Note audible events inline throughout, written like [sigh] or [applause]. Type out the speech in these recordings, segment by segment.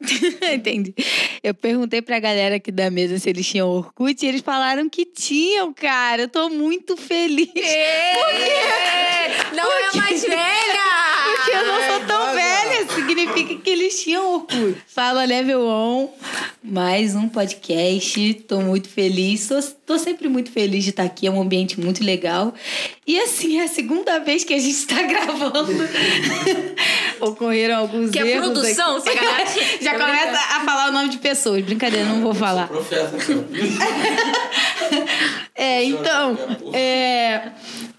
[laughs] Entendi. Eu perguntei pra galera aqui da mesa se eles tinham Orkut e eles falaram que tinham, cara. Eu tô muito feliz. Não é mais velha! Significa que eles tinham Orkut. Fala Level On, mais um podcast. Tô muito feliz. Tô, tô sempre muito feliz de estar aqui. É um ambiente muito legal. E assim, é a segunda vez que a gente tá [laughs] gravando. Ocorreram alguns Que é erros. produção, aqui. sacanagem. [laughs] Já Tô começa a falar o nome de pessoas. Brincadeira, não vou falar. Profeta, cara. [laughs] É, então. É,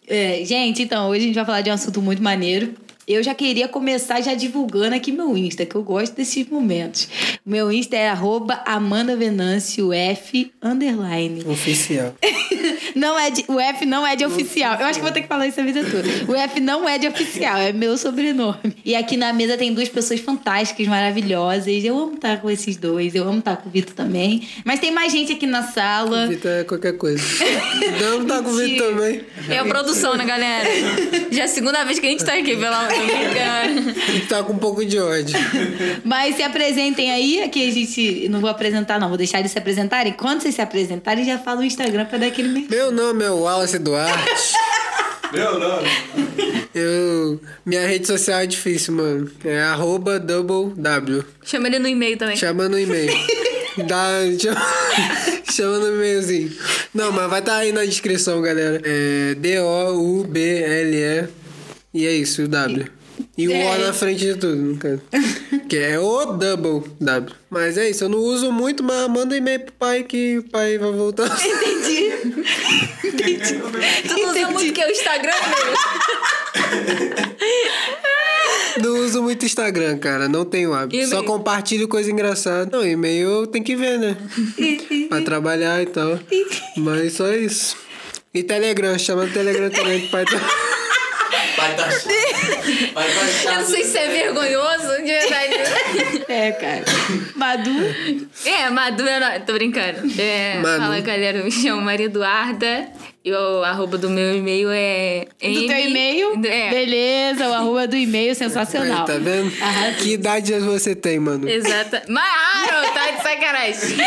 é, gente, então, hoje a gente vai falar de um assunto muito maneiro. Eu já queria começar já divulgando aqui meu Insta, que eu gosto desses momentos. Meu Insta é arroba Amanda Venâncio F underline. Oficial. [laughs] Não é de, o F não é de oficial. Eu acho que vou ter que falar isso a vida toda. O F não é de oficial, é meu sobrenome. E aqui na mesa tem duas pessoas fantásticas, maravilhosas. Eu amo estar com esses dois, eu amo estar com o Vitor também. Mas tem mais gente aqui na sala. Vitor é qualquer coisa. [laughs] Não tá com o Vitor também. É a produção, né, galera? Já é a segunda vez que a gente tá aqui, pelo amor de Deus. Tá com um pouco de ódio. Mas se apresentem aí, aqui a gente. Não vou apresentar, não, vou deixar eles se apresentarem. Quando vocês se apresentarem, já fala o Instagram pra dar aquele merchan. Meu nome é Wallace Duarte. [laughs] Meu nome. Eu. Minha rede social é difícil, mano. É arroba double W. Chama ele no e-mail também. Chama no e-mail. [laughs] Dá, chama, chama no e-mailzinho. Não, mas vai estar aí na descrição, galera. É D-O-U-B-L-E. E é isso, o W. E o O na frente de tudo, no caso. [laughs] Que é o double W. Mas é isso, eu não uso muito, mas manda e-mail pro pai que o pai vai voltar. [laughs] Entendi. Tu não usa muito que é o Instagram mesmo. [laughs] Não uso muito Instagram, cara. Não tenho hábito. Só compartilho coisa engraçada. Não, e-mail tem que ver, né? pra trabalhar e tal. Mas só isso. E Telegram, chama no Telegram também pro pai tá. Vai tá chato. [laughs] Vai chato. Eu não sei se é vergonhoso, de verdade. [laughs] É, cara. Madu. É, Madu é nóis. Tô brincando. É, fala, galera. Eu me chamo Maria Eduarda. E o arroba do meu e-mail é... Do M- teu e-mail? É. Beleza, o arroba do e-mail Aí, sensacional. tá vendo? Que idade você tem, mano? Exata. Mas, ah, tá de sacanagem.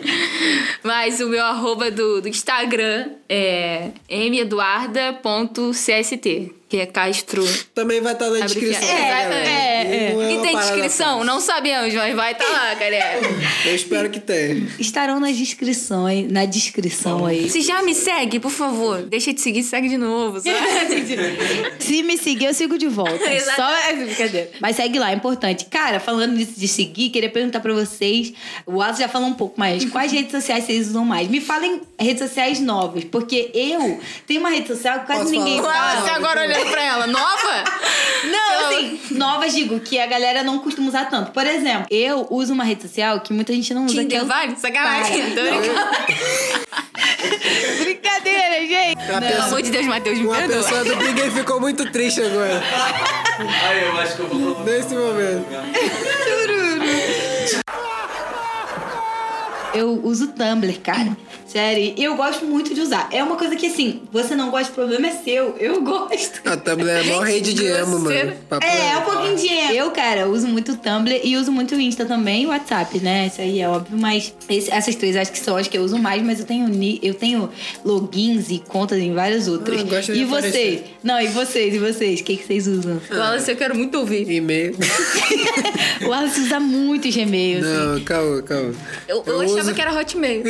[laughs] Mas o meu arroba do, do Instagram é meduarda.cst, que é Castro. Também vai estar na Abreviado. descrição. É, é, é. Não E tem descrição? Não sabemos, mas vai estar lá, galera. Eu espero que tenha. Estarão nas descrições, na descrição aí. Se já me segue, por favor, deixa de seguir, segue de novo? [laughs] Se me seguir, eu sigo de volta. [laughs] Só é brincadeira. Mas segue lá, é importante. Cara, falando nisso de seguir, queria perguntar pra vocês. O Wallace já falou um pouco mais. Quais redes sociais vocês usam mais? Me falem redes sociais novas. Porque eu tenho uma rede social que quase Posso ninguém falar? fala. Você agora olhando pra ela, nova? [laughs] Não, assim, novas digo, que a galera não costuma usar tanto. Por exemplo, eu uso uma rede social que muita gente não usa. que é Tinder o- vale? Sacanagem. Brincando. A Pelo amor de Deus, Matheus, me Uma perdoa. pessoa do Big ficou muito triste agora. Aí, eu acho que eu vou colocar. Nesse momento. Eu uso Tumblr, cara. Sério, e eu gosto muito de usar. É uma coisa que, assim, você não gosta, o problema é seu. Eu [laughs] gosto. A Tumblr é a maior rede de emo, mano. Papo É, é um pouquinho de erro. Eu, cara, uso muito o Tumblr e uso muito o Insta também e o WhatsApp, né? Isso aí é óbvio, mas esse- essas três acho que são as que eu uso mais, mas eu tenho, eu tenho logins e contas em várias outras. Ah, gosto de e aparecer. Não, e vocês? E vocês? O que, que vocês usam? Wallace, eu quero muito ouvir. E-mail. [laughs] o Wallace usa muito Gmail, assim. Não, calma, calma. Eu, eu Eu achava uso- que era Hotmail.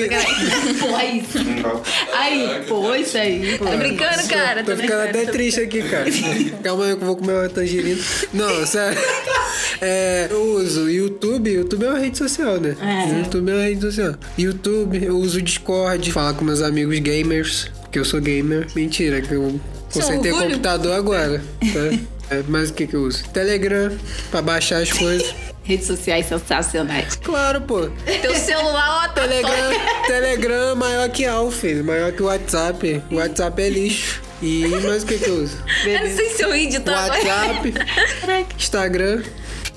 Porra, isso. [laughs] Aí, pô, isso aí. Tô brincando, cara. Tô ficando brincando, até tô triste aqui, cara. [laughs] Calma aí que eu vou comer uma tangerina. Não, sério. É, eu uso YouTube. YouTube é uma rede social, né? É. YouTube é uma rede social. YouTube, eu uso Discord. Falar com meus amigos gamers. Porque eu sou gamer. Mentira, que eu consertei orgulho? computador agora. Tá? [laughs] É, mas o que que eu uso? Telegram, pra baixar as coisas. Redes sociais sensacionais. Claro, pô. Teu celular, ó, tá Telegram, [laughs] Telegram é maior que Alf, maior que o WhatsApp. O WhatsApp é lixo. E mais o que que eu uso? Eu não sei se eu ri de tanto. WhatsApp, Instagram,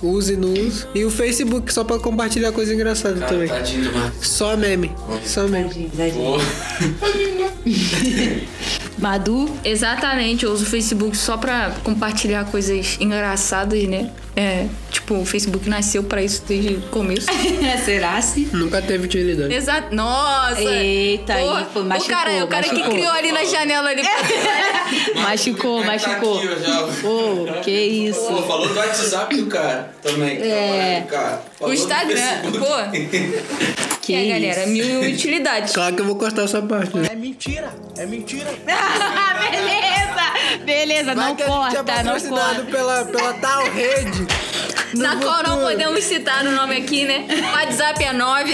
uso e não uso. E o Facebook só pra compartilhar coisa engraçada Cara, também. tadinho Marcos. Só meme. Só meme. Tadinho, tadinho. [laughs] Pô. Madu, Exatamente, eu uso o Facebook só pra compartilhar coisas engraçadas, né? É, tipo, o Facebook nasceu pra isso desde o começo. [laughs] Será se? Nunca teve utilidade. Exato. Nossa! Eita, aí Porra, foi- o machucou, cara, o cara que criou ali na janela ali. [laughs] Machucou, tá machucou. aqui, ó, já? Pô, que isso. Pô, falou do WhatsApp do cara também. que É. o cara. O Falou Instagram, pô. [laughs] Que é, galera, mil utilidades. [laughs] Claro que eu vou cortar essa parte, né? É mentira, é mentira. [laughs] beleza, beleza, Vai não que a gente é corta, não patrocinado corta. pela, pela tal rede. [laughs] Na qual não futuro. podemos citar o nome aqui, né? WhatsApp é 9.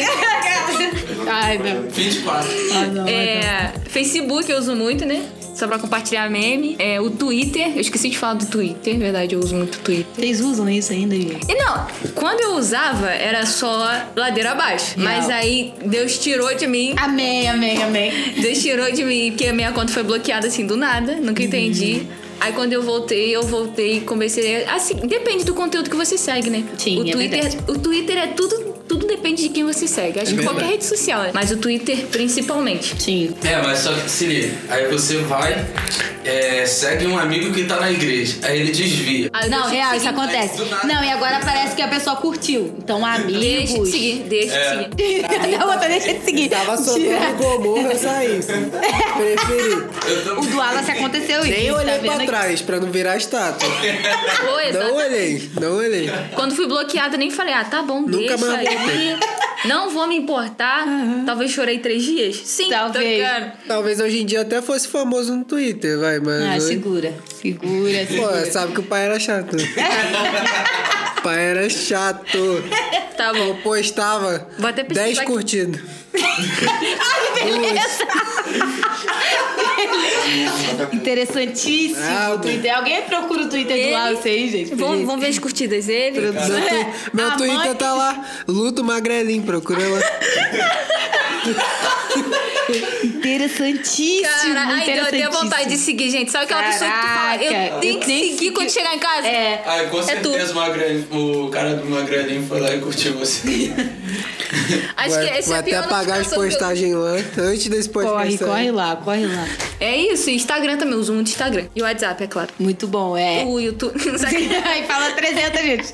Ai, não. 24. Ah, não. É, Facebook eu uso muito, né? Só pra compartilhar meme. É, o Twitter, eu esqueci de falar do Twitter, verdade, eu uso muito Twitter. Vocês usam isso ainda, gente? E não, quando eu usava era só ladeira abaixo. Mas aí Deus tirou de mim. Amém, amém, amém. Deus tirou de mim, porque a minha conta foi bloqueada assim do nada, nunca entendi. Aí quando eu voltei, eu voltei e comecei. Assim, depende do conteúdo que você segue, né? Sim, o é Twitter, verdade. o Twitter é tudo, tudo depende de quem você segue. Acho que verdade. qualquer rede social, né? Mas o Twitter principalmente. Sim. É, mas só que se liga. Aí você vai, é, segue um amigo que tá na igreja. Aí ele desvia. Eu Não, real, isso acontece. Não, e agora parece que a pessoa curtiu. Então, Deixa de amigos. seguir, deixa É. [laughs] de seguir. Não, outra deixa de seguir. Tava soltando gomorra, [laughs] eu saí. Preferi. O do Wallace aconteceu isso. Nem tá olhei vendo pra trás pra não virar estátua. Exato. Não olhei, não olhei. Quando fui bloqueada, nem falei, ah, tá bom, Nunca deixa mais aí. Não vou me importar. Talvez chorei três dias. Sim, Talvez. Talvez hoje em dia até fosse famoso no Twitter, vai, mas. Ah, hoje- segura. Segura, Pô, segura. sabe que o pai era chato. o [laughs] pai era chato. Tá bom. Eu postava Vou até pesquisar 10 aqui. curtidas. [laughs] Interessantíssimo. Ah, o Twitter. Alguém procura o Twitter Ele- do Wallace aí, gente? Vamos, vamos ver as curtidas dele. Meu, tu- meu [laughs] Twitter mãe- tá lá, Luto Magrelinho, procura lá. [laughs] Interessantíssimo. Cara, ai, eu tenho vontade de seguir, gente. Sabe aquela pessoa que tu fala, eu Caraca, tenho eu que tenho que seguir quando seguir. chegar em casa? É. Aí com É certeza o, Magrelinho- o cara do Magrelinho foi lá e curtiu você. [laughs] Acho vai que essa vai é até apagar as que eu- postagens lá, antes desse podcast. Corre, corre lá, corre lá. É isso, Instagram também, uso muito Instagram. E o WhatsApp, é claro. Muito bom, é. O YouTube. [laughs] Aí [laughs] fala 300, gente.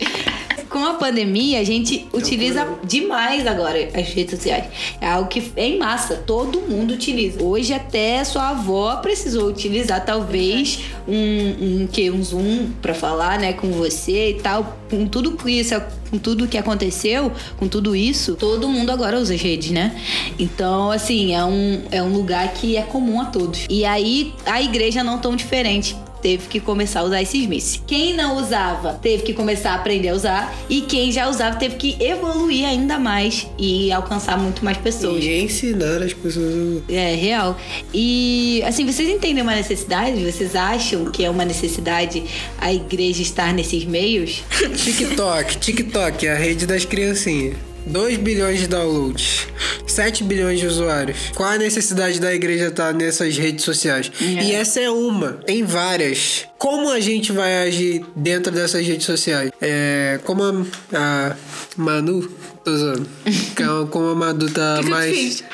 Com a pandemia, a gente utiliza demais agora as redes sociais. É algo que é em massa, todo mundo utiliza. Hoje até sua avó precisou utilizar talvez um, um que um Zoom pra falar, né, com você e tal. Com tudo que isso, com tudo que aconteceu, com tudo isso, todo mundo agora usa as redes, né? Então, assim, é um, é um lugar que é comum a todos. E aí a igreja não tão diferente teve que começar a usar esses meses. Quem não usava teve que começar a aprender a usar e quem já usava teve que evoluir ainda mais e alcançar muito mais pessoas. E ensinar as pessoas. É real. E assim, vocês entendem uma necessidade? Vocês acham que é uma necessidade a igreja estar nesses meios? [laughs] TikTok, TikTok, a rede das criancinhas. 2 bilhões de downloads, 7 bilhões de usuários. Qual a necessidade da igreja estar nessas redes sociais? É. E essa é uma, tem várias. Como a gente vai agir dentro dessas redes sociais? É, como a, a Manu, tô usando, [laughs] como a Manu tá que mais. [laughs]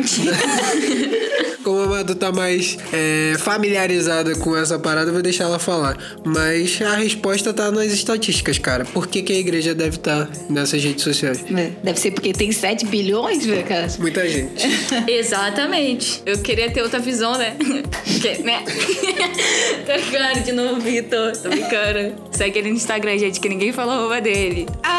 Como a Madu tá mais é, familiarizada com essa parada, eu vou deixar ela falar. Mas a resposta tá nas estatísticas, cara. Por que, que a igreja deve estar nessas redes sociais? Deve ser porque tem 7 bilhões, né, cara. Muita gente. [laughs] Exatamente. Eu queria ter outra visão, né? [laughs] Que, né? [laughs] De novo, Vitor. Tô brincando. Segue ele no Instagram, gente, que ninguém falou a arroba dele. Ah, é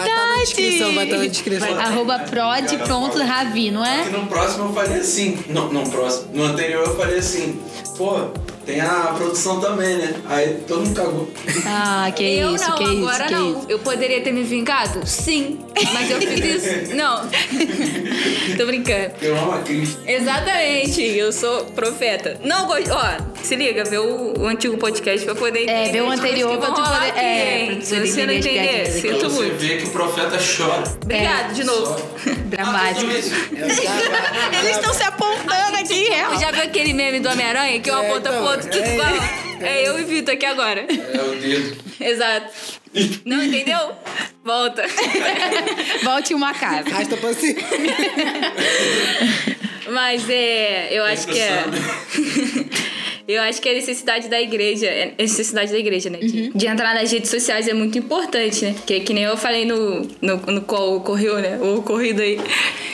Vai verdade! tá na descrição, vai tá na descrição. Arroba prod, pronto, Ravi, não é? no próximo eu falei assim. Não, não, próximo. No anterior eu falei assim. Pô, tem a produção também, né? Aí todo mundo cagou. Ah, que eu isso, não, que agora isso, que não. isso. Eu poderia ter me vingado? Sim. Mas eu fiz isso. [laughs] Não. [laughs] Tô brincando. Eu amo a Cris. Exatamente, eu sou profeta. Não gosto. Ó, se liga, vê o, o antigo podcast pra poder É, entender vê o anterior pra tu poder- aqui, é, pra tu você não entender sinto você muito. ver que o profeta chora. Obrigado, de novo. [laughs] Dramático. Ah, isso. Eles estão se apontando aqui, real. Já viu aquele meme do Homem-Aranha que um É, aponta então, pro outro? Que é fala? É eu e Vitor aqui agora. É o dedo. Exato. Não entendeu? Volta. Volte uma casa. Arrasta pra cima. Mas é. Eu acho que é. Eu acho que a necessidade da igreja, é a necessidade da igreja, né? De, de entrar nas redes sociais é muito importante, né? Que, que nem eu falei no, no, no qual ocorreu, né? O ocorrido aí.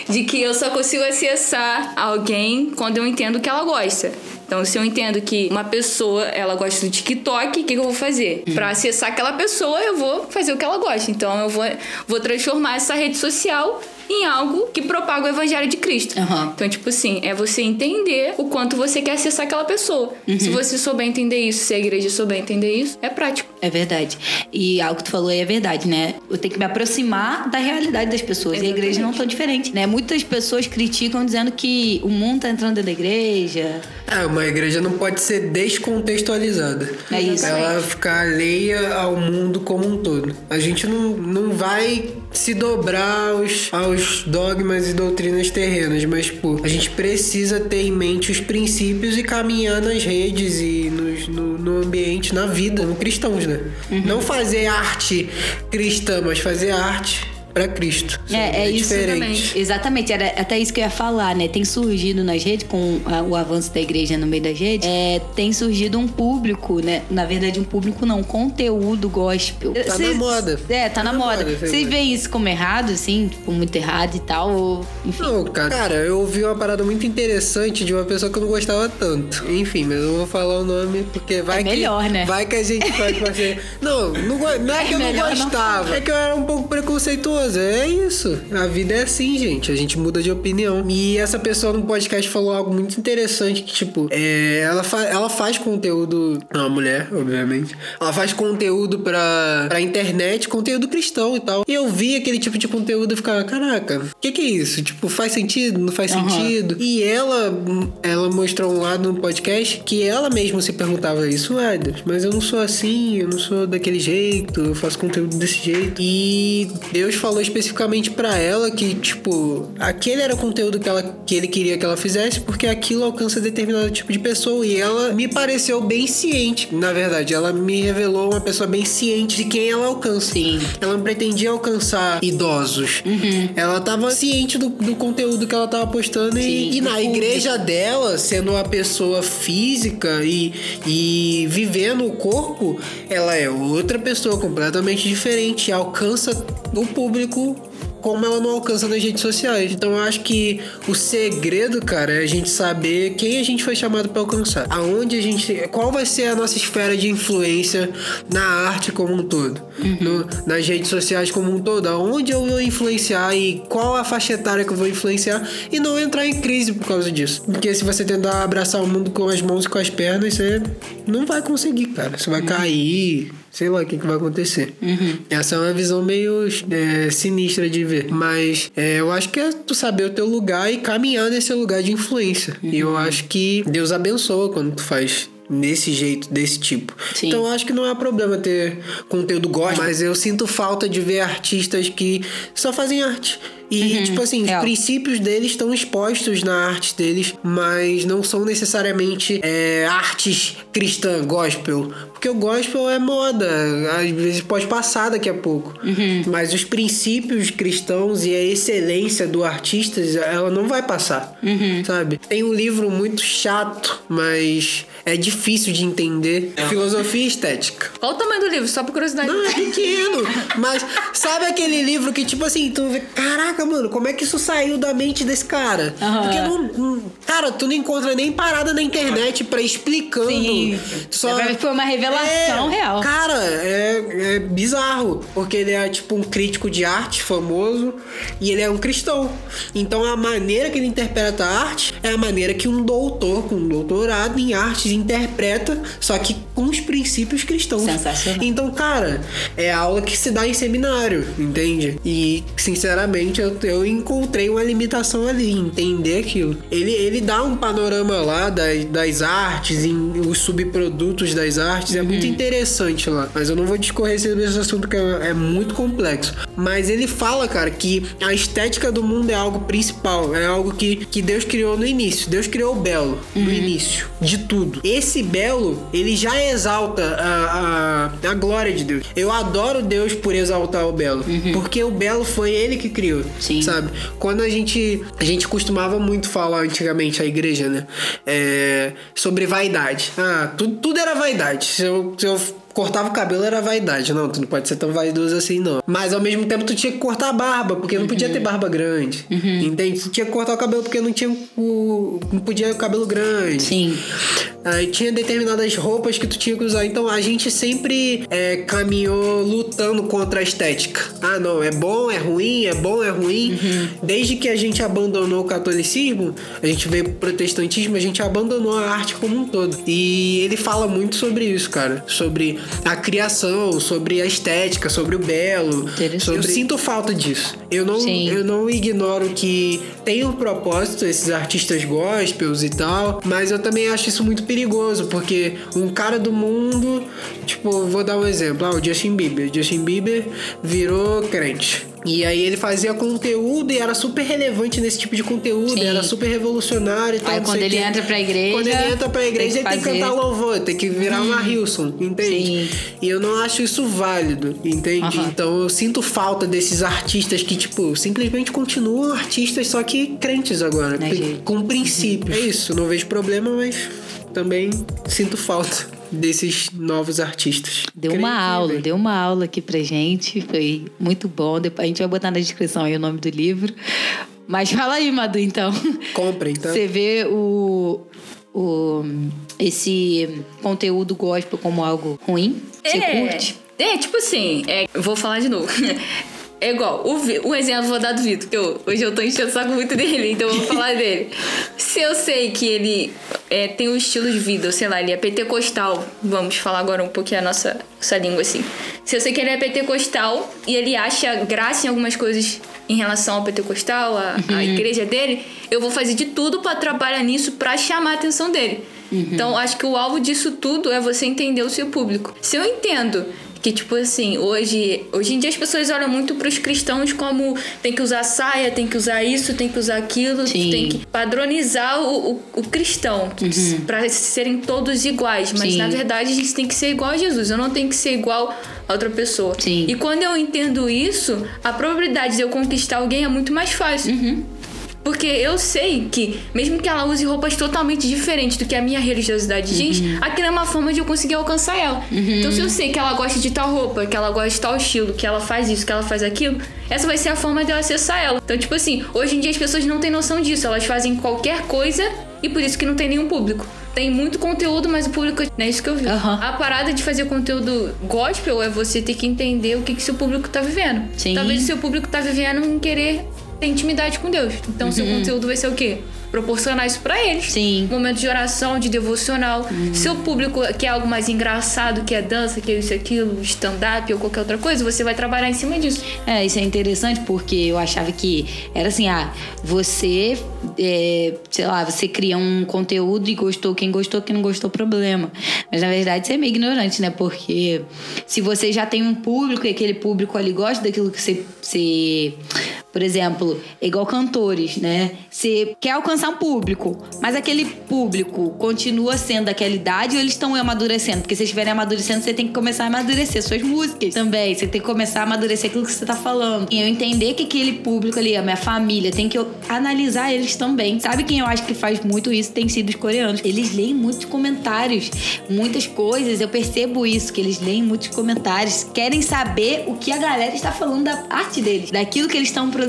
De que eu só consigo acessar alguém quando eu entendo que ela gosta. Então, se eu entendo que uma pessoa, ela gosta do TikTok, o que, que eu vou fazer? Pra acessar aquela pessoa, eu vou fazer o que ela gosta. Então, eu vou, vou transformar essa rede social em algo que propaga o evangelho de Cristo. Aham. Então, tipo assim, é você entender o quanto você quer acessar aquela pessoa. Se você souber entender isso, se a igreja souber entender isso, é prático. É verdade. E algo que tu falou aí é verdade, né? Eu tenho que me aproximar da realidade das pessoas. E a igreja não tão diferente, né? Muitas pessoas criticam dizendo que o mundo tá entrando dentro da igreja. É, uma igreja não pode ser descontextualizada. É isso. Ela ficar alheia ao mundo como um todo. A gente não, não vai se dobrar aos, aos dogmas e doutrinas terrenas, mas, pô, a gente precisa ter em mente os princípios e caminhar nas redes e nos, no, no ambiente, na vida, como cristãos, né? Uhum. Não fazer arte cristã, mas fazer arte para Cristo. É, é isso diferente. Exatamente, era até isso que eu ia falar, né? Tem surgido nas redes, com o avanço da igreja no meio das redes, é, tem surgido um público, né? Na verdade, um público não, um conteúdo gospel. Tá na moda. É, tá, Tá na, na moda. Vocês veem isso como errado, assim? Tipo, muito errado e tal? Ou, enfim. Não, cara. Cara, eu ouvi uma parada muito interessante de uma pessoa que eu não gostava tanto. Enfim, mas eu não vou falar o nome porque vai É que. melhor, né? Vai que a gente pode fazer. [laughs] Não, não, não é que eu não melhor não gostava. É que eu era um pouco preconceituoso. É isso. A vida é assim, gente. A gente muda de opinião. E essa pessoa no podcast falou algo muito interessante que, tipo, é, ela, fa ela faz conteúdo. É uma mulher, obviamente. Ela faz conteúdo pra, pra internet, conteúdo cristão e tal. E eu vi aquele tipo de conteúdo e ficava, caraca, o que, que é isso? Tipo, faz sentido? Não faz Aham. sentido? E ela, ela mostrou um lado no podcast que ela mesma se perguntava isso, ué, Deus, mas eu não sou assim, eu não sou daquele jeito, eu faço conteúdo desse jeito. E Deus falou especificamente pra ela que, tipo, aquele era o conteúdo que, ela, que ele queria que ela fizesse, porque aquilo alcança determinado tipo de pessoa. E ela me pareceu bem ciente, na verdade. Ela me revelou uma pessoa bem ciente de quem ela alcança. Sim. Ela não pretendia alcançar idosos. Ela tava ciente do, do conteúdo que ela tava postando. E, e na público. igreja dela, sendo uma pessoa física e, e vivendo o corpo, ela é outra pessoa completamente diferente. E alcança o público como ela não alcança nas redes sociais. Então eu acho que o segredo, cara, é a gente saber quem a gente foi chamado para alcançar. Aonde a gente. Qual vai ser a nossa esfera de influência na arte como um todo. no- nas redes sociais como um todo. Aonde eu vou influenciar e qual a faixa etária que eu vou influenciar. E não entrar em crise por causa disso. Porque se você tentar abraçar o mundo com as mãos e com as pernas, você não vai conseguir, cara. Você vai cair. Sei lá o que, que vai acontecer. Essa é uma visão meio é, sinistra de ver. Mas é, eu acho que é tu saber o teu lugar e caminhar nesse lugar de influência. E eu acho que Deus abençoa quando tu faz nesse jeito, desse tipo. Sim. Então eu acho que não é problema ter conteúdo gospel, mas eu sinto falta de ver artistas que só fazem arte. E, tipo assim, os Real. princípios deles estão expostos na arte deles, mas não são necessariamente é, artes cristã, gospel. Porque o gospel é moda, às vezes pode passar daqui a pouco. Mas os princípios cristãos e a excelência do artista, ela não vai passar, sabe? Tem um livro muito chato, mas é difícil de entender. Filosofia e estética. Qual o tamanho do livro? Só por curiosidade. Não, é pequeno. [laughs] Mas sabe aquele livro que, tipo assim, tu vê, caraca, mano, como é que isso saiu da mente desse cara? Aham. Porque não, Cara, tu não encontra nem parada na internet pra explicando. Sim. Só... É, Foi uma revelação É, real. Cara, é, é bizarro. Porque ele é tipo um crítico de arte famoso e ele é um cristão. Então a maneira que ele interpreta a arte é a maneira que um doutor com um doutorado em artes interpreta, só que com os princípios cristãos. Sensacional. Então, cara, é aula que se dá em seminário, entende? E, sinceramente, eu, eu encontrei uma limitação ali, entender aquilo. Ele, ele dá um panorama lá das, das artes, em os subprodutos das artes, é muito interessante lá. Mas eu não vou discorrer sobre esse assunto que é, é muito complexo. Mas ele fala, cara, que a estética do mundo é algo principal, é algo que, que Deus criou no início. Deus criou o belo no início de tudo. Esse belo, ele já exalta a, a, a glória de Deus. Eu adoro Deus por exaltar o belo, porque o belo foi ele que criou. Sim. Sabe? Quando a gente. A gente costumava muito falar antigamente, a igreja, né? É, sobre vaidade. Ah, tudo, tudo era vaidade. Se eu, se eu cortava o cabelo era vaidade. Não, tu não pode ser tão vaidoso assim, não. Mas ao mesmo tempo tu tinha que cortar a barba, porque não podia ter barba grande. Entende? Tu tinha que cortar o cabelo porque não tinha o. não podia o cabelo grande. Sim. Aí tinha determinadas roupas que tu tinha que usar. Então a gente sempre é, caminhou lutando contra a estética. Ah, não, é bom, é ruim, é bom, é ruim. Desde que a gente abandonou o catolicismo, a gente veio pro protestantismo, a gente abandonou a arte como um todo. E ele fala muito sobre isso, cara. Sobre a criação, sobre a estética, sobre o belo. Sobre... Eu sinto falta disso. Eu não, Sim. eu não ignoro que tem um propósito esses artistas gospels e tal, mas eu também acho isso muito perigoso, porque um cara do mundo, tipo, vou dar um exemplo, ah, o Justin Bieber. Justin Bieber virou crente. E aí ele fazia conteúdo e era super relevante nesse tipo de conteúdo, Sim. era super revolucionário e tal. Aí quando ele quê. entra pra igreja, Quando ele entra pra igreja, tem ele que tem que cantar louvor, tem que virar uma Hilson, entende? Sim. E eu não acho isso válido, entende? Então eu sinto falta desses artistas que, tipo, simplesmente continuam artistas, só que crentes agora. Né, gente? com princípios. É isso, não vejo problema, mas também sinto falta desses novos artistas. Deu Creio uma aula, deu uma aula aqui pra gente. Foi muito bom. Depois a gente vai botar na descrição aí o nome do livro. Mas fala aí, Madu, então. Comprem, tá? Você vê o, o esse conteúdo gospel como algo ruim? Você é, curte? É, tipo assim, é, vou falar de novo. [laughs] É igual, o, o exemplo eu vou dar do Vitor, que eu, hoje eu tô enchendo o saco muito dele, então eu vou falar dele. Se eu sei que ele é, tem um estilo de vida, sei lá, ele é pentecostal, vamos falar agora um pouquinho a nossa, nossa língua assim. Se eu sei que ele é pentecostal e ele acha graça em algumas coisas em relação ao pentecostal, a, a igreja dele, eu vou fazer de tudo pra trabalhar nisso pra chamar a atenção dele. Então, acho que o alvo disso tudo é você entender o seu público. Se eu entendo que, tipo assim, hoje, hoje em dia as pessoas olham muito pros cristãos como tem que usar saia, tem que usar isso, tem que usar aquilo, Sim. tem que padronizar o, o, o cristão pra serem todos iguais. Mas Sim. na verdade a gente tem que ser igual a Jesus, eu não tenho que ser igual a outra pessoa. Sim. E quando eu entendo isso, a probabilidade de eu conquistar alguém é muito mais fácil. Porque eu sei que, mesmo que ela use roupas totalmente diferentes do que a minha religiosidade diz, aquilo é uma forma de eu conseguir alcançar ela. Então, se eu sei que ela gosta de tal roupa, que ela gosta de tal estilo, que ela faz isso, que ela faz aquilo, essa vai ser a forma de eu acessar ela. Então, tipo assim, hoje em dia as pessoas não têm noção disso. Elas fazem qualquer coisa e por isso que não tem nenhum público. Tem muito conteúdo, mas o público não é isso que eu vi. Aham. A parada de fazer conteúdo gospel é você ter que entender o que, que seu público tá vivendo. Sim. Talvez o seu público tá vivendo em querer ter intimidade com Deus. Então, seu conteúdo vai ser o quê? Proporcionar isso pra eles. Sim. Momento de oração, de devocional. Seu público quer algo mais engraçado, que é dança, que é isso e aquilo, stand-up ou qualquer outra coisa, você vai trabalhar em cima disso. É, isso é interessante porque eu achava que era assim, ah, você, é, sei lá, você cria um conteúdo e gostou, quem gostou, quem não gostou, problema. Mas na verdade você é meio ignorante, né? Porque se você já tem um público e aquele público ali gosta daquilo que você, você por exemplo, é igual cantores, né? Você quer alcançar um público, mas aquele público continua sendo daquela idade ou eles estão amadurecendo? Porque se estiverem amadurecendo, você tem que começar a amadurecer suas músicas também. Você tem que começar a amadurecer aquilo que você tá falando. E eu entender que aquele público ali, a minha família, tem que eu analisar eles também. Sabe quem eu acho que faz muito isso? Tem sido os coreanos. Eles leem muitos comentários, muitas coisas. Eu percebo isso, que eles leem muitos comentários. Querem saber o que a galera está falando da arte deles, daquilo que eles estão produzindo.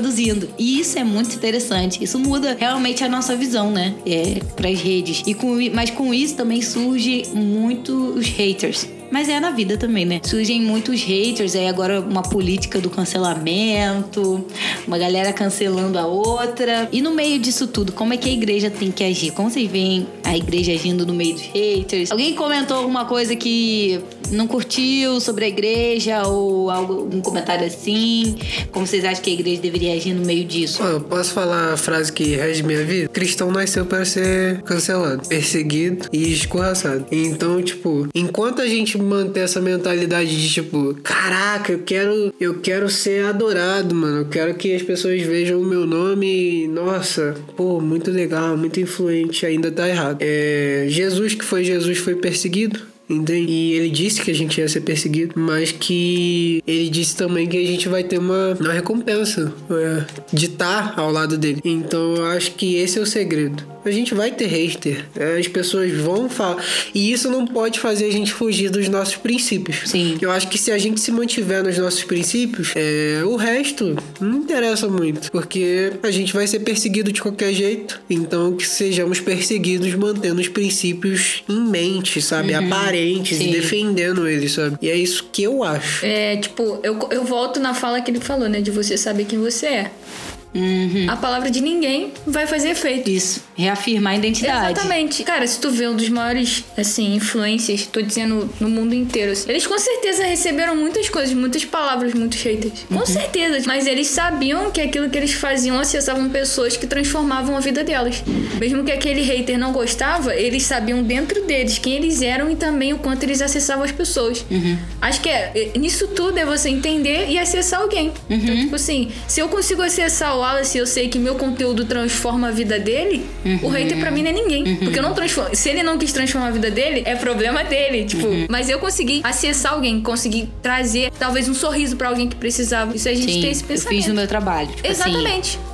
E isso é muito interessante. Isso muda realmente a nossa visão, né? É, pras redes. E com, mas com isso também surge muito os haters. Mas é na vida também, né? Surgem muitos haters, aí agora uma política do cancelamento, uma galera cancelando a outra. E no meio disso tudo, como é que a igreja tem que agir? Como vocês veem a igreja agindo no meio dos haters? Alguém comentou alguma coisa que não curtiu sobre a igreja ou algum comentário assim? Como vocês acham que a igreja deveria agir no meio disso? Eu posso falar a frase que rege minha vida? Cristão nasceu para ser cancelado, perseguido e escorraçado. Então, tipo, enquanto a gente manter essa mentalidade de tipo, caraca, eu quero, eu quero ser adorado, mano. Eu quero que as pessoas vejam o meu nome e, nossa, pô, muito legal, muito influente, ainda tá errado. É, Jesus, que foi Jesus, foi perseguido. entende? E ele disse que a gente ia ser perseguido, mas que ele disse também que a gente vai ter uma, uma recompensa é, de estar ao lado dele. Então eu acho que esse é o segredo. A gente vai ter hater, é, as pessoas vão falar. E isso não pode fazer a gente fugir dos nossos princípios. Sim. Eu acho que se a gente se mantiver nos nossos princípios, é, o resto não interessa muito, porque a gente vai ser perseguido de qualquer jeito. Então que sejamos perseguidos mantendo os princípios em mente, sabe? Aparentes Sim. e defendendo eles, sabe? E é isso que eu acho. É, tipo, eu, eu volto na fala que ele falou, né? De você saber quem você é. A palavra de ninguém vai fazer efeito. Isso. Reafirmar a identidade. Exatamente. Cara, se tu vê um dos maiores, assim, influências, tô dizendo no mundo inteiro, assim, eles com certeza receberam muitas coisas, muitas palavras, muitos haters. Com certeza. Mas eles sabiam que aquilo que eles faziam acessavam pessoas que transformavam a vida delas. Mesmo que aquele hater não gostava, eles sabiam dentro deles quem eles eram e também o quanto eles acessavam as pessoas. Acho que é, nisso tudo é você entender e acessar alguém. Então, tipo assim, se eu consigo acessar Wallace e eu sei que meu conteúdo transforma a vida dele, o hater pra mim não é ninguém. Porque eu não transformo. Se ele não quis transformar a vida dele, é problema dele. Tipo, mas eu consegui acessar alguém, consegui trazer talvez um sorriso pra alguém que precisava. Isso a gente Sim, tem esse eu pensamento. fiz no meu trabalho. Tipo assim,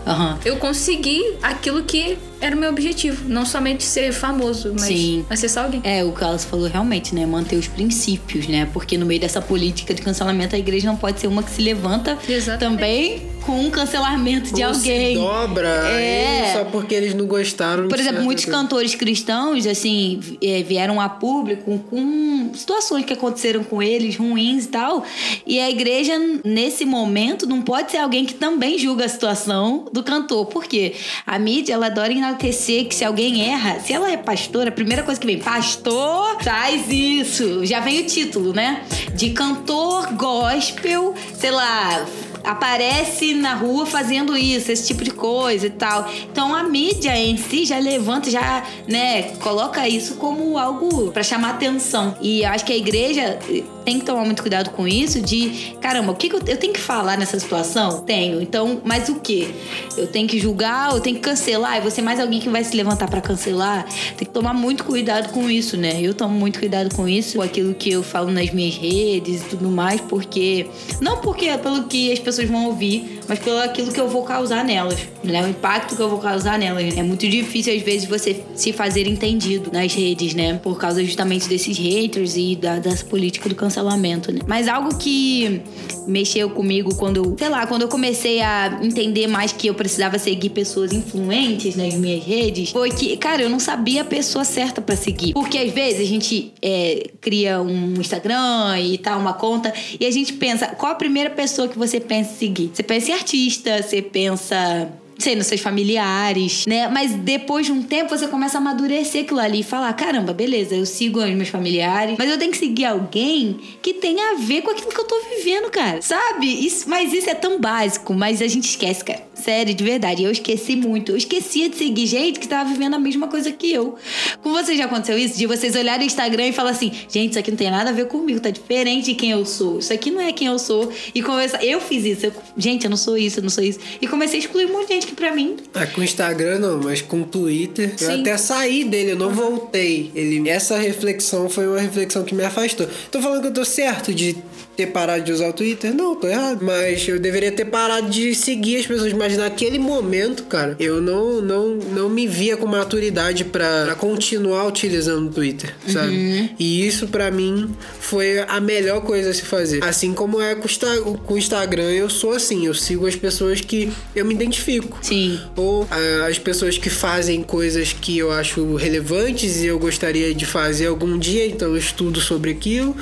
Aham. Eu consegui aquilo que era o meu objetivo. Não somente ser famoso, mas Sim. acessar alguém. É, o que ela falou realmente, né? Manter os princípios, né? Porque no meio dessa política de cancelamento, a igreja não pode ser uma que se levanta Exatamente. também com um cancelamento de Ou alguém. Se dobra É. só porque eles não gostaram. Por de exemplo, muitos coisa. cantores cristãos, assim, eh, vieram a público com situações que aconteceram com eles, ruins e tal. E a igreja, nesse momento, não pode ser alguém que também julga a situação do cantor. Por quê? A mídia, ela adora enaltecer que se alguém erra, se ela é pastora, a primeira coisa que vem, pastor, faz isso. Já vem o título, né? De cantor gospel, sei lá, aparece na rua fazendo isso, esse tipo de coisa e tal. Então a mídia em si já levanta, já, né, coloca isso como algo pra chamar atenção. E eu acho que a igreja tem que tomar muito cuidado com isso de, caramba, o que, que eu, eu tenho que falar nessa situação? Tenho. Então, mas o que? Eu tenho que julgar, eu tenho que cancelar, e você mais alguém que vai se levantar pra cancelar? Tem que tomar muito cuidado com isso, né? Eu tomo muito cuidado com isso, com aquilo que eu falo nas minhas redes e tudo mais, porque não porque é pelo que as pessoas vão ouvir, mas pelo aquilo que eu vou causar nelas, né? O impacto que eu vou causar nelas. É muito difícil às vezes você se fazer entendido nas redes, né? Por causa justamente desses haters e da, dessa política do cancelamento, né? Mas algo que mexeu comigo quando eu, sei lá, quando eu comecei a entender mais que eu precisava seguir pessoas influentes nas minhas redes, foi que, cara, eu não sabia a pessoa certa pra seguir. Porque às vezes a gente é, cria um Instagram e tal, uma conta, e a gente pensa, qual a primeira pessoa que você pensa em seguir? Você pensa em artista, você pensa sei, nos seus familiares, né? Mas depois de um tempo você começa a amadurecer aquilo ali e falar: caramba, beleza, eu sigo os meus familiares, mas eu tenho que seguir alguém que tenha a ver com aquilo que eu tô vivendo, cara. Sabe? Isso, mas isso é tão básico, mas a gente esquece, cara. Sério, de verdade. Eu esqueci muito. Eu esquecia de seguir gente que tava vivendo a mesma coisa que eu. Com vocês já aconteceu isso? De vocês olharem o Instagram e falar assim: gente, isso aqui não tem nada a ver comigo, tá diferente de quem eu sou. Isso aqui não é quem eu sou. E começar. Eu fiz isso. Eu, gente, eu não sou isso, eu não sou isso. E comecei a excluir de gente que pra mim. Ah, com o Instagram não, mas com o Twitter. Eu Sim. até saí dele, eu não voltei. Ele, essa reflexão foi uma reflexão que me afastou. Tô falando que eu tô certo de ter parado de usar o Twitter? Não, tô errado. Mas eu deveria ter parado de seguir as pessoas. Mas naquele momento, cara, eu não, não, não me via com maturidade pra, pra continuar utilizando o Twitter, sabe? E isso pra mim foi a melhor coisa a se fazer. Assim como é com o, Instagram, eu sou assim. Eu sigo as pessoas que eu me identifico. Sim. Ou ah, as pessoas que fazem coisas que eu acho relevantes e eu gostaria de fazer algum dia, então eu estudo sobre aquilo.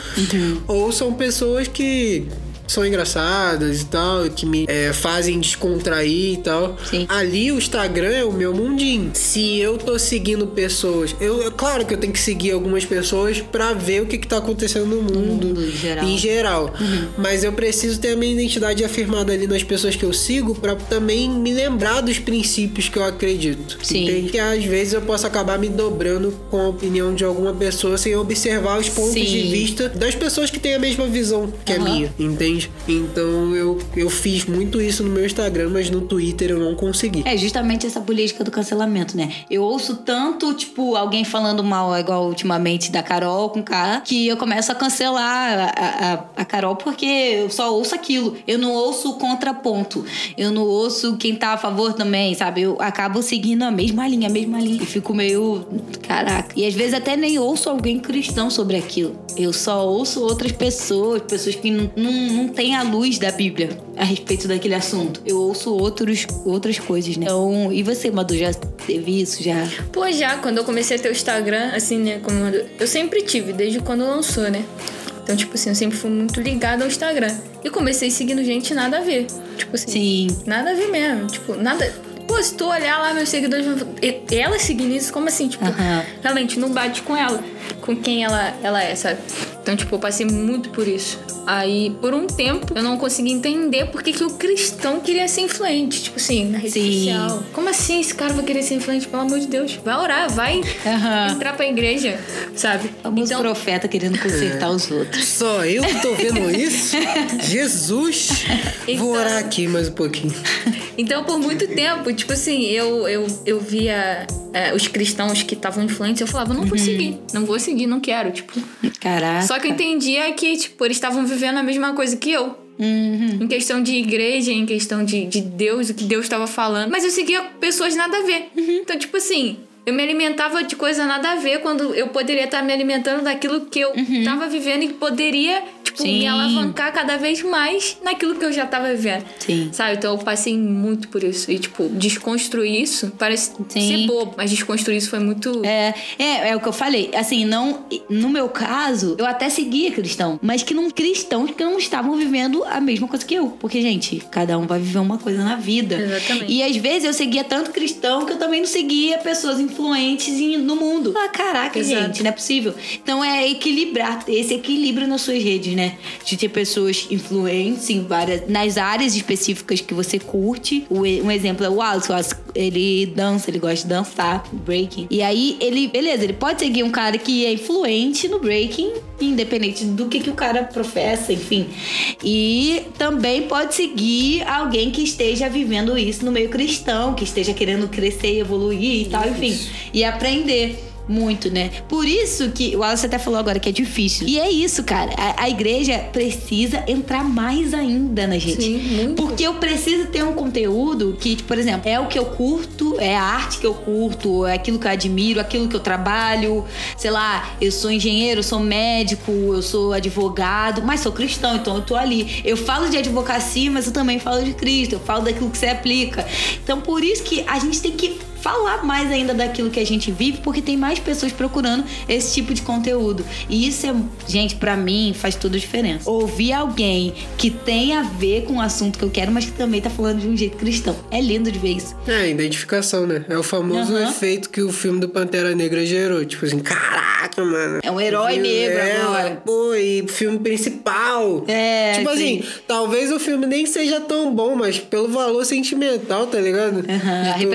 Ou são pessoas que são engraçadas e tal, que me eh, fazem descontrair e tal. Sim. Ali o Instagram é o meu mundinho. Se eu tô seguindo pessoas, eu, é claro que eu tenho que seguir algumas pessoas pra ver o que, que tá acontecendo no mundo, mundo em geral. em geral. Mas eu preciso ter a minha identidade afirmada ali nas pessoas que eu sigo pra também me lembrar dos princípios que eu acredito. Sim. Entende? Que às vezes eu posso acabar me dobrando com a opinião de alguma pessoa sem observar os pontos Sim. de vista das pessoas que têm a mesma visão que a Aham. minha. Entende? Então eu, eu fiz muito isso no meu Instagram, mas no Twitter eu não consegui. É justamente essa política do cancelamento, né? Eu ouço tanto, tipo, alguém falando mal, igual ultimamente da Carol com K, que eu começo a cancelar a, a, a Carol porque eu só ouço aquilo. Eu não ouço o contraponto. Eu não ouço quem tá a favor também, sabe? Eu acabo seguindo a mesma linha, a mesma linha. E fico meio. Caraca. E às vezes até nem ouço alguém cristão sobre aquilo. Eu só ouço outras pessoas, pessoas que não, não, não têm a luz da Bíblia a respeito daquele assunto. Eu ouço outros, outras coisas, né? Então, e você, Madu, já teve isso? Já? Pô, já, quando eu comecei a ter o Instagram, assim, né? Como eu sempre tive, desde quando lançou, né? Então, tipo assim, eu sempre fui muito ligada ao Instagram. E comecei seguindo gente nada a ver. Tipo assim. Sim. Nada a ver mesmo. Tipo, nada. Pô, se tu olhar lá meus seguidores, ela seguindo isso, como assim? Tipo, Aham. realmente não bate com ela, com quem ela, ela é, sabe? Então, tipo, eu passei muito por isso. Aí, por um tempo, eu não consegui entender por que, que o cristão queria ser influente. Tipo assim, na rede Sim. social. Como assim esse cara vai querer ser influente? Pelo amor de Deus. Vai orar, vai Aham. entrar pra igreja, sabe? O famoso profeta querendo consertar os outros. Só eu que tô vendo isso? [laughs] Jesus! Então- Vou orar aqui mais um pouquinho. Então, por muito tempo, tipo assim, eu, eu, eu via é, os cristãos que estavam influentes, eu falava, não vou seguir, não vou seguir, não quero, tipo. Caraca. Só que eu entendia que, tipo, eles estavam vivendo a mesma coisa que eu. Uhum. Em questão de igreja, em questão de, de Deus, o que Deus estava falando. Mas eu seguia pessoas nada a ver. Uhum. Então, tipo assim, eu me alimentava de coisa nada a ver quando eu poderia estar me alimentando daquilo que eu tava vivendo e que poderia, tipo, me Uhum. Sim. alavancar cada vez mais naquilo que eu já tava vivendo. Sim. Sabe? Então eu passei muito por isso. E, tipo, desconstruir isso parece Sim. ser bobo, mas desconstruir isso foi muito. É, é, é o que eu falei. Assim, não. No meu caso, eu até seguia cristão, mas que não cristãos que não estavam vivendo a mesma coisa que eu. Porque, gente, cada um vai viver uma coisa na vida. Exatamente. E às vezes eu seguia tanto cristão que eu também não seguia pessoas influentes no mundo. Ah, caraca, Exato. gente, não é possível. Então é equilibrar, esse equilíbrio nas suas redes, né? De ter pessoas influentes em várias. nas áreas específicas que você curte. Um exemplo é o Alex, ele dança, ele gosta de dançar, breaking. E aí ele, beleza, ele pode seguir um cara que é influente no breaking, independente do que, que o cara professa, enfim. E também pode seguir alguém que esteja vivendo isso no meio cristão, que esteja querendo crescer e evoluir e tal, enfim. E aprender. Muito, né? Por isso que o Alice até falou agora que é difícil. E é isso, cara. A, a igreja precisa entrar mais ainda na gente. Sim, muito. Porque eu preciso ter um conteúdo que, tipo, por exemplo, é o que eu curto, é a arte que eu curto, é aquilo que eu admiro, aquilo que eu trabalho. Sei lá, eu sou engenheiro, eu sou médico, eu sou advogado, mas sou cristão, então eu tô ali. Eu falo de advocacia, mas eu também falo de Cristo, eu falo daquilo que você aplica. Então, por isso que a gente tem que falar mais ainda daquilo que a gente vive, porque tem mais pessoas procurando esse tipo de conteúdo. E isso é, gente, pra mim faz toda a diferença. Ouvir alguém que tem a ver com o assunto que eu quero, mas que também tá falando de um jeito cristão. É lindo de ver isso. É, identificação, né? É o famoso Aham. efeito que o filme do Pantera Negra gerou. Tipo assim, caraca, mano. É um herói negro ela, agora. Pô, e filme principal. É, Tipo sim. assim, talvez o filme nem seja tão bom, mas pelo valor sentimental, tá ligado? Aham, a De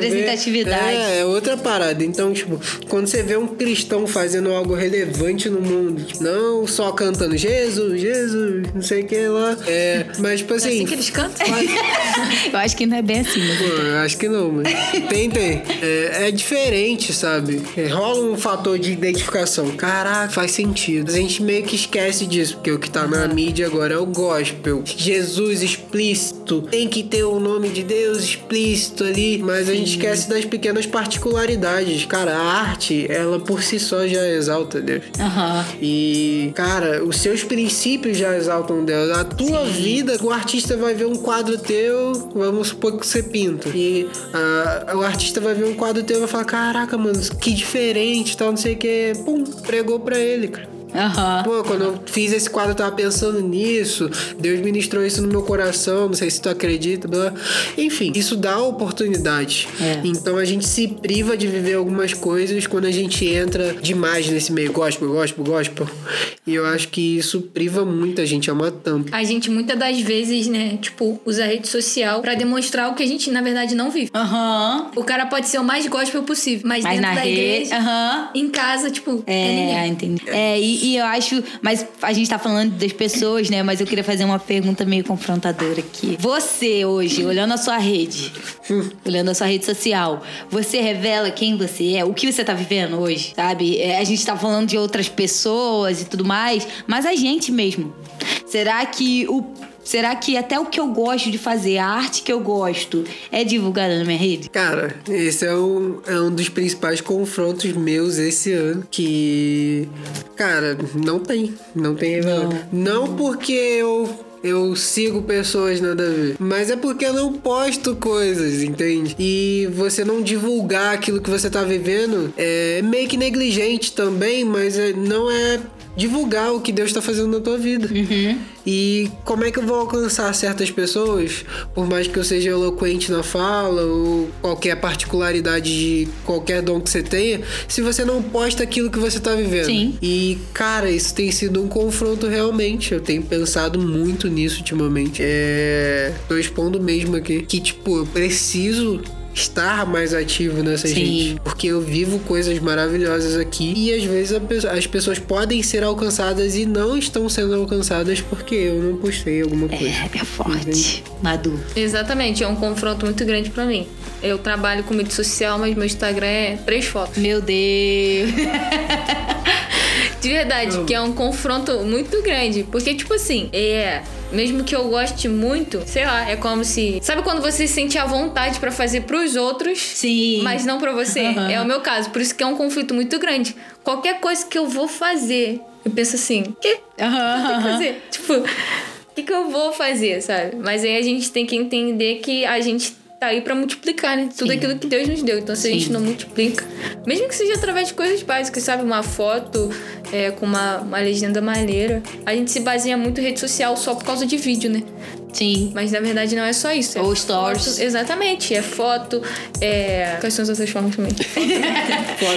tu ver- representatividade. É, é outra parada. Então, tipo, quando você vê um cristão fazendo algo relevante no mundo, tipo, não só cantando Jesus, Jesus, não sei o que lá. É, mas, tipo É assim. assim que eles cantam? [laughs] Eu acho que não é bem assim, mas... Pô, eu acho que não, mas. Tem, tem. É, é diferente, sabe? É, rola um fator de identificação. Caraca, faz sentido. A gente meio que esquece disso, porque o que tá na mídia agora é o gospel. Jesus explícito. Tem que ter o nome de Deus explícito ali. Mas a gente esquece das pequenas particularidades. Cara, a arte, ela por si só já exalta Deus. Aham. E, cara, os seus princípios já exaltam Deus. A tua vida, o artista vai ver um quadro teu, vamos supor que você pinta. E ah, o artista vai ver um quadro teu e vai falar: Caraca, mano, que diferente, tal, não sei o que. Pum, pregou pra ele, cara. Aham. Pô, quando eu fiz esse quadro, eu tava pensando nisso. Deus ministrou isso no meu coração. Não sei se tu acredita. Blá. Enfim, isso dá oportunidade. É. Então a gente se priva de viver algumas coisas quando a gente entra demais nesse meio gospel, gospel, gospel. E eu acho que isso priva muita gente. É uma tampa. A gente muitas das vezes, né, tipo, usa a rede social pra demonstrar o que a gente, na verdade, não vive. Aham. O cara pode ser o mais gospel possível, mas, Mas dentro na da rede. igreja, Aham. em casa, tipo, é, É, ninguém. entendi. É, e, E eu acho. Mas a gente tá falando das pessoas, né? Mas eu queria fazer uma pergunta meio confrontadora aqui. Você hoje, olhando a sua rede, olhando a sua rede social, você revela quem você é, o que você tá vivendo hoje, sabe? É, a gente tá falando de outras pessoas e tudo mais, mas a gente mesmo. Será que o Será que até o que eu gosto de fazer, a arte que eu gosto, é divulgada na minha rede? Cara, esse é um, é um dos principais confrontos meus esse ano. Que. Cara, não tem. Não tem. Não, não porque eu eu sigo pessoas nada a ver. Mas é porque eu não posto coisas, entende? E você não divulgar aquilo que você tá vivendo é meio que negligente também, mas é, não é divulgar o que Deus está fazendo na tua vida. Uhum. E como é que eu vou alcançar certas pessoas, por mais que eu seja eloquente na fala ou qualquer particularidade de qualquer dom que você tenha, se você não posta aquilo que você tá vivendo. Sim. E, cara, isso tem sido um confronto realmente. Eu tenho pensado muito nisso ultimamente. É. Tô expondo mesmo aqui. Que, tipo, eu preciso estar mais ativo nessa Sim. gente. Porque eu vivo coisas maravilhosas aqui e às vezes as pessoas podem ser alcançadas e não estão sendo alcançadas porque eu não postei alguma coisa. É, é forte. Madu. Exatamente, é um confronto muito grande pra mim. Eu trabalho com mídia social, mas meu Instagram é três fotos. Meu Deus. [laughs] De verdade, que é um confronto muito grande. Porque, tipo assim, é. Mesmo que eu goste muito, sei lá, é como se. Sabe quando você sente a vontade pra fazer pros outros, Sim. mas não pra você? [laughs] Aham. É o meu caso. Por isso que é um conflito muito grande. Qualquer coisa que eu vou fazer, eu penso assim, o que Aham, que fazer? [laughs] Tipo, o que, que eu vou fazer, sabe? Mas aí a gente tem que entender que a gente tá aí pra multiplicar, né? Tudo Sim. aquilo que Deus nos deu. Então, se a Sim. gente não multiplica, mesmo que seja através de coisas básicas, sabe? Uma foto é, com uma, uma legenda maneira. A gente se baseia muito em rede social só por causa de vídeo, né? Sim. Mas na verdade não é só isso. É Ou stories. foto- exatamente. É foto, é. Quais são as outras formas também? [laughs]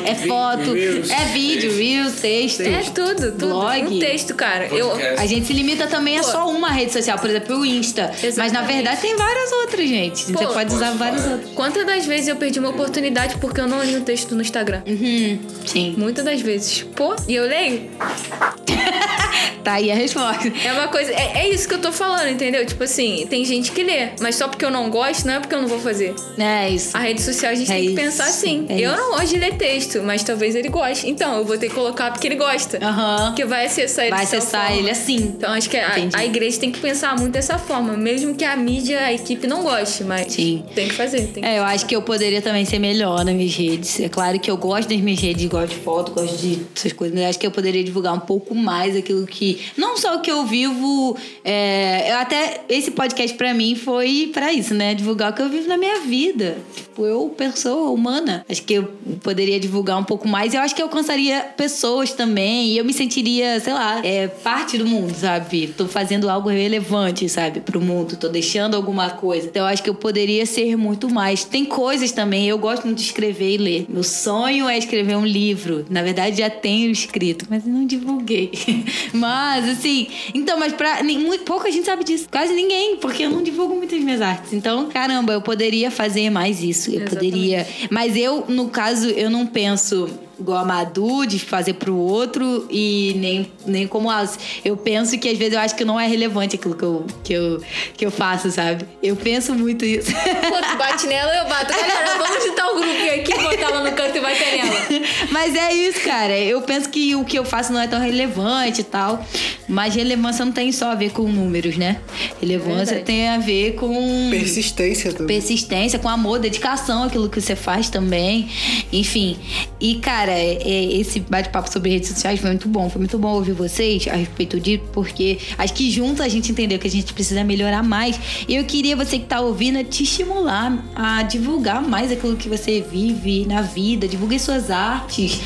É foto, Reels, é vídeo, reels, texto. é tudo, tudo. Blog. Um texto, cara. Eu. A gente se limita também a Pô. só uma rede social, por exemplo, o Insta. Mas na Exatamente. verdade tem várias outras, gente. Você Pô. pode usar várias outras. Quantas das vezes eu perdi uma oportunidade porque eu não li o texto no Instagram? Uhum, sim. Muitas das vezes. Pô, e eu leio? [laughs] Tá aí a resposta. É uma coisa. É, é isso que eu tô falando, entendeu? Tipo assim, tem gente que lê, mas só porque eu não gosto, não é porque eu não vou fazer. É isso. A rede social a gente É tem que isso, pensar assim. é eu isso. não gosto de ler texto, mas talvez ele goste. Então, eu vou ter que colocar porque ele gosta. Aham. Porque vai acessar ele Vai acessar forma. ele assim. Então, acho que a, a igreja tem que pensar muito dessa forma. Mesmo que a mídia, a equipe não goste, mas Sim. tem que fazer. Tem que É, eu acho que eu poderia também ser melhor nas minhas redes. É claro que eu gosto das minhas redes, gosto de foto, gosto de essas coisas, mas acho que eu poderia divulgar um pouco mais aquilo que. Não só o que eu vivo. É, eu até. Esse podcast pra mim foi pra isso, né? Divulgar o que eu vivo na minha vida. Tipo, eu, pessoa humana. Acho que eu poderia divulgar um pouco mais. Eu acho que eu alcançaria pessoas também. E eu me sentiria, sei lá, é, parte do mundo, sabe? Tô fazendo algo relevante, sabe, pro mundo. Tô deixando alguma coisa. Então eu acho que eu poderia ser muito mais. Tem coisas também. Eu gosto muito de escrever e ler. Meu sonho é escrever um livro. Na verdade, já tenho escrito, mas não divulguei. [laughs] mas, assim. Então, mas pra. nem- Muito, pouca gente sabe disso. Quase ninguém, porque eu não divulgo muitas minhas artes. Então, caramba, eu poderia fazer mais isso. Eu Exatamente. poderia. Mas eu, no caso, eu não penso igual a Madu, de fazer pro outro e nem, nem como Alice. Eu penso que às vezes eu acho que não é relevante aquilo que eu, que eu, que eu faço, sabe? Eu penso muito isso. Pô, tu bate nela, eu bato. Galera, vamos juntar o grupo aqui, botar ela no canto e bater nela. [laughs] Mas é isso, cara. Eu penso que o que eu faço não é tão relevante e tal. Mas relevância não tem só a ver com números, né? Relevância Verdade. tem a ver com Persistência também. persistência, com amor, dedicação àquilo que você faz também. Enfim. E, cara, é- é- esse bate-papo sobre redes sociais foi muito bom. Foi muito bom ouvir vocês a respeito disso, porque acho que juntos a gente entendeu que a gente precisa melhorar mais. E eu queria, você que tá ouvindo, te estimular a divulgar mais aquilo que você vive na vida. Divulgue suas artes.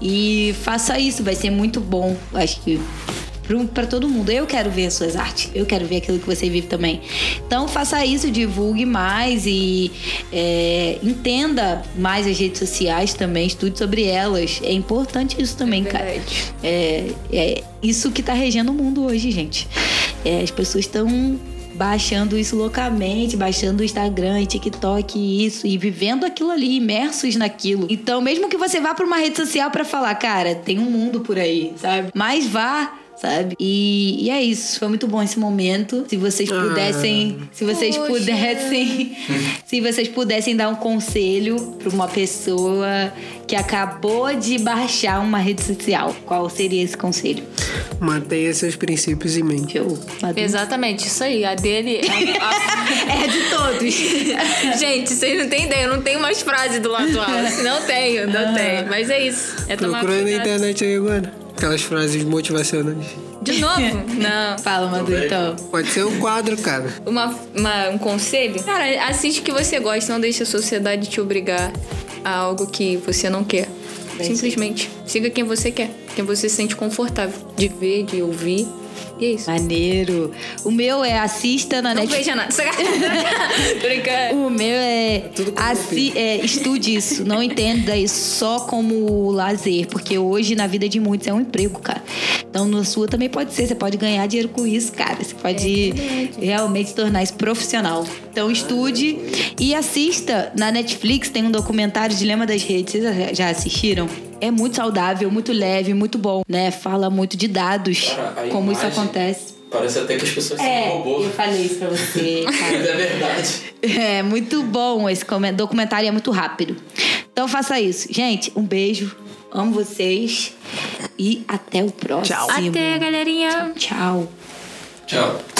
E faça isso, vai ser muito bom. Acho que para todo mundo. Eu quero ver as suas artes. Eu quero ver aquilo que você vive também. Então faça isso, divulgue mais e é, entenda mais as redes sociais também, estude sobre elas. É importante isso também, cara. verdade. É, é isso que tá regendo o mundo hoje, gente. É, as pessoas estão baixando isso loucamente, baixando o Instagram TikTok e isso, e vivendo aquilo ali, imersos naquilo. Então, mesmo que você vá pra uma rede social pra falar, cara, tem um mundo por aí, sabe? Mas vá sabe? E, e é isso. Foi muito bom esse momento. Se vocês pudessem, se vocês Poxa. pudessem, [laughs] se vocês pudessem dar um conselho para uma pessoa que acabou de baixar uma rede social, qual seria esse conselho? Mantenha seus princípios em mente. Eu? Exatamente, isso aí. A dele. [laughs] a- É de todos. [laughs] Gente, vocês não têm ideia. Eu não tenho mais frase do lado alto. Não tenho, não tenho. Mas é isso. É tomar Procura na internet aí agora. Aquelas frases motivacionais. De novo? [laughs] Não. Fala, Madu, então. Pode ser um quadro, cara. Uma, uma- um conselho? Cara, assiste o que você gosta. Não deixe a sociedade te obrigar a algo que você não quer. Simplesmente. Siga quem você quer. Quem você se sente confortável de ver, de ouvir. E é isso. Maneiro. O meu é assista na Não Netflix. veja nada. [laughs] Brincando. O meu é, tudo com assi- é estude isso, não entenda isso só como lazer, porque hoje na vida de muitos é um emprego, cara. Então na sua também pode ser, você pode ganhar dinheiro com isso, cara. Você pode realmente tornar isso profissional. Então estude e assista na Netflix tem um documentário Dilema das Redes. Vocês já assistiram? É muito saudável, muito leve, muito bom, né? Fala muito de dados, Cara, como isso acontece. Parece até que as pessoas É, são robôs. eu falei isso pra você, [laughs] cara. Mas é verdade. É muito bom esse documentário, é muito rápido. Então faça isso. Gente, um beijo. Amo vocês. E até o próximo. Até, galerinha. Tchau. Tchau.